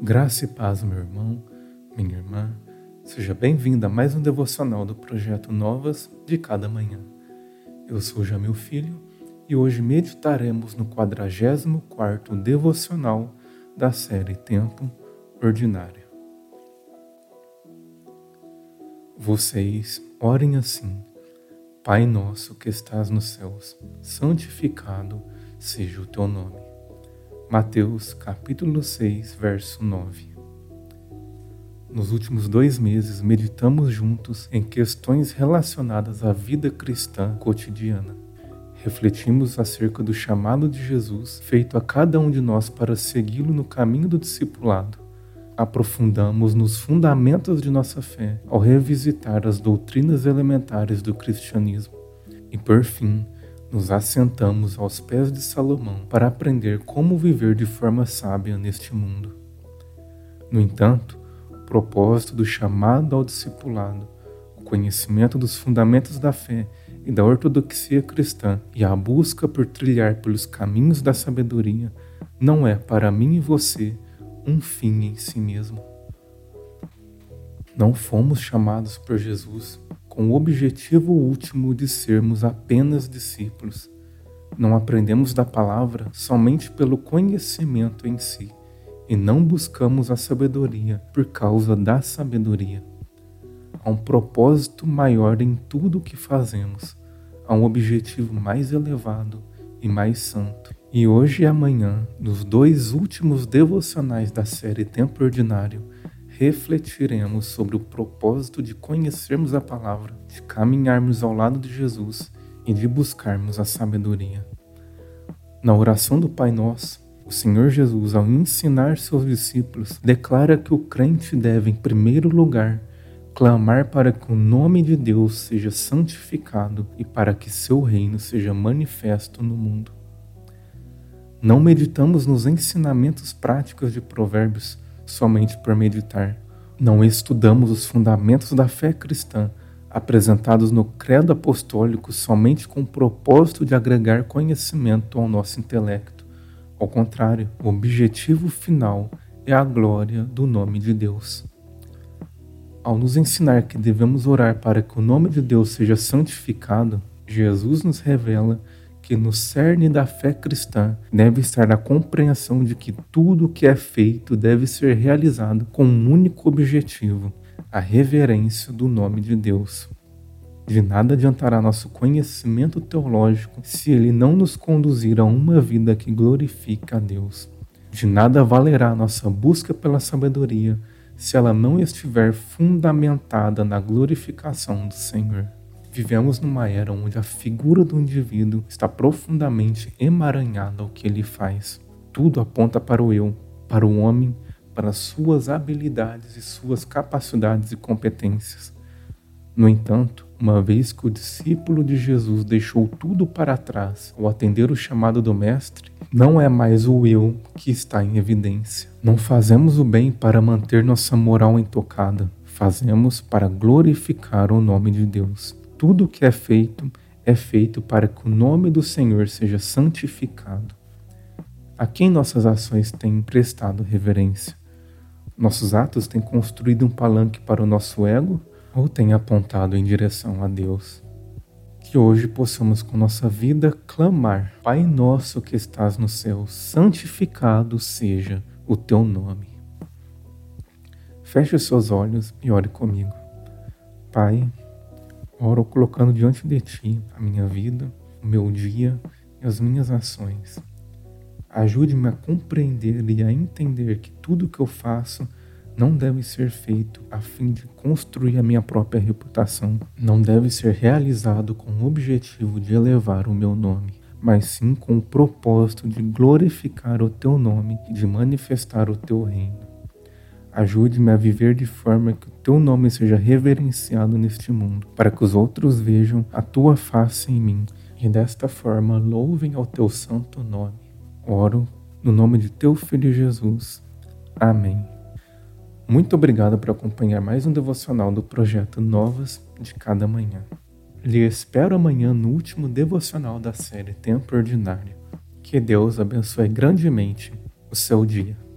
Graça e paz, meu irmão, minha irmã. Seja bem-vinda a mais um devocional do projeto Novas de Cada Manhã. Eu sou Jamil Filho e hoje meditaremos no 44º devocional da série Tempo Ordinário. Vocês orem assim: Pai nosso que estás nos céus, santificado seja o teu nome Mateus capítulo 6, verso 9. Nos últimos dois meses, meditamos juntos em questões relacionadas à vida cristã cotidiana. Refletimos acerca do chamado de Jesus feito a cada um de nós para segui-lo no caminho do discipulado. Aprofundamos nos fundamentos de nossa fé ao revisitar as doutrinas elementares do cristianismo. E por fim, nos assentamos aos pés de Salomão para aprender como viver de forma sábia neste mundo. No entanto, o propósito do chamado ao discipulado, o conhecimento dos fundamentos da fé e da ortodoxia cristã e a busca por trilhar pelos caminhos da sabedoria não é para mim e você um fim em si mesmo. Não fomos chamados por Jesus com o objetivo último de sermos apenas discípulos. Não aprendemos da palavra somente pelo conhecimento em si, e não buscamos a sabedoria por causa da sabedoria. Há um propósito maior em tudo o que fazemos, há um objetivo mais elevado e mais santo. E hoje e amanhã, nos dois últimos devocionais da série Tempo Ordinário, refletiremos sobre o propósito de conhecermos a palavra, de caminharmos ao lado de Jesus e de buscarmos a sabedoria. Na oração do Pai Nosso, o Senhor Jesus, ao ensinar seus discípulos, declara que o crente deve, em primeiro lugar, clamar para que o nome de Deus seja santificado e para que seu reino seja manifesto no mundo. Não meditamos nos ensinamentos práticos de Provérbios somente por meditar. Não estudamos os fundamentos da fé cristã apresentados no Credo Apostólico somente com o propósito de agregar conhecimento ao nosso intelecto. Ao contrário, o objetivo final é a glória do nome de Deus. Ao nos ensinar que devemos orar para que o nome de Deus seja santificado, Jesus nos revela que no cerne da fé cristã deve estar a compreensão de que tudo o que é feito deve ser realizado com um único objetivo: a reverência do nome de Deus. De nada adiantará nosso conhecimento teológico se ele não nos conduzir a uma vida que glorifica a Deus. De nada valerá nossa busca pela sabedoria se ela não estiver fundamentada na glorificação do Senhor. Vivemos numa era onde a figura do indivíduo está profundamente emaranhada ao que ele faz. Tudo aponta para o eu, para o homem, para suas habilidades e suas capacidades e competências. No entanto, uma vez que o discípulo de Jesus deixou tudo para trás ao atender o chamado do Mestre, não é mais o eu que está em evidência. Não fazemos o bem para manter nossa moral intocada, fazemos para glorificar o nome de Deus. Tudo o que é feito é feito para que o nome do Senhor seja santificado. A quem nossas ações têm prestado reverência? Nossos atos têm construído um palanque para o nosso ego ou têm apontado em direção a Deus? Que hoje possamos com nossa vida clamar: Pai nosso que estás no céu, santificado seja o teu nome. Feche os seus olhos e ore comigo. Pai, Oro colocando diante de ti a minha vida, o meu dia e as minhas ações. Ajude-me a compreender e a entender que tudo que eu faço não deve ser feito a fim de construir a minha própria reputação, não deve ser realizado com o objetivo de elevar o meu nome, mas sim com o propósito de glorificar o teu nome e de manifestar o teu reino. Ajude-me a viver de forma que o teu nome seja reverenciado neste mundo, para que os outros vejam a tua face em mim e desta forma louvem ao teu santo nome. Oro no nome de teu filho Jesus. Amém. Muito obrigado por acompanhar mais um devocional do projeto Novas de Cada Manhã. Lhe espero amanhã no último devocional da série Tempo Ordinário. Que Deus abençoe grandemente o seu dia.